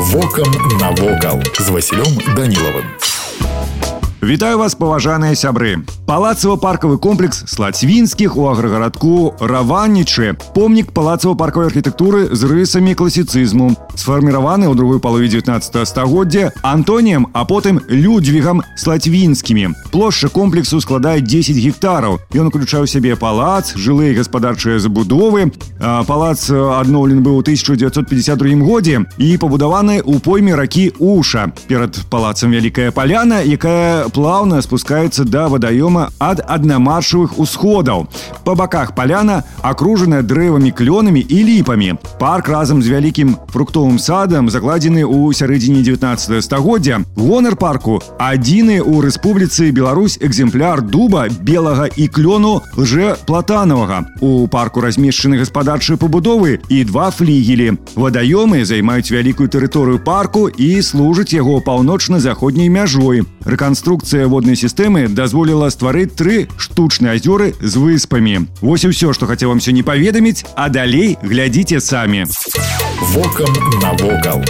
Вокам навокал з Васілём Данілавым. Вітаю вас паважаныя сябры палацава-паркавы комплекс слацвінскіх у аграгарадку раваннічы помнік палацава-паркавай архітэктуры з рысамі класіцызму сфарміраваны ў другой палове 19 стагоддзя антоніем а потым людвігам слацвінскімі плошча комплексу складае 10 гектараў ён уключаў сябе палац жылыя гаспадарчыя забудовы палац адноўлены быў у 1952 годзе і пабудаваны ў пойме ракі уша перад палацам вялікая паляна якая плавно спускается до водоема от одномаршевых усходов. По боках поляна окружена дрэвамі клёнамі і ліпамі. Парк разам з вялікім фруктовым садам закладзены ў сярэдзіне 19 стагоддзя. Гонар парку адзіны ў рэспубліцы Беларусь экземпляр дуба белага і клёну лжэплатанавага. У парку размешчаны гаспадарчыя пабудовы і два флігелі. Вадаёмы займаюць вялікую тэрыторыю парку і служаць яго паўночна-заходняй мяжой. Рэканструкцыя Рэканструкцыя воднай сістэмы дазволіла стварыць тры штучныя азёры з выспамі. Вось і ўсё, што хацеў вам сёння паведаміць, а далей глядзіце самі. Вокам навокал.